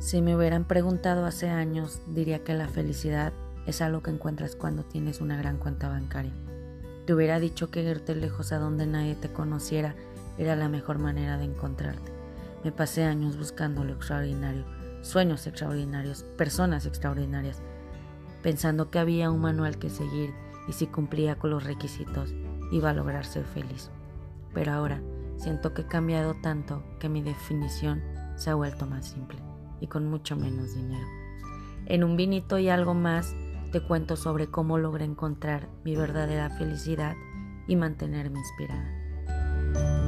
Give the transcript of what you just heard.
Si me hubieran preguntado hace años, diría que la felicidad es algo que encuentras cuando tienes una gran cuenta bancaria. Te hubiera dicho que irte lejos a donde nadie te conociera era la mejor manera de encontrarte. Me pasé años buscando lo extraordinario, sueños extraordinarios, personas extraordinarias, pensando que había un manual que seguir y si cumplía con los requisitos iba a lograr ser feliz. Pero ahora siento que he cambiado tanto que mi definición se ha vuelto más simple y con mucho menos dinero. En un vinito y algo más te cuento sobre cómo logré encontrar mi verdadera felicidad y mantenerme inspirada.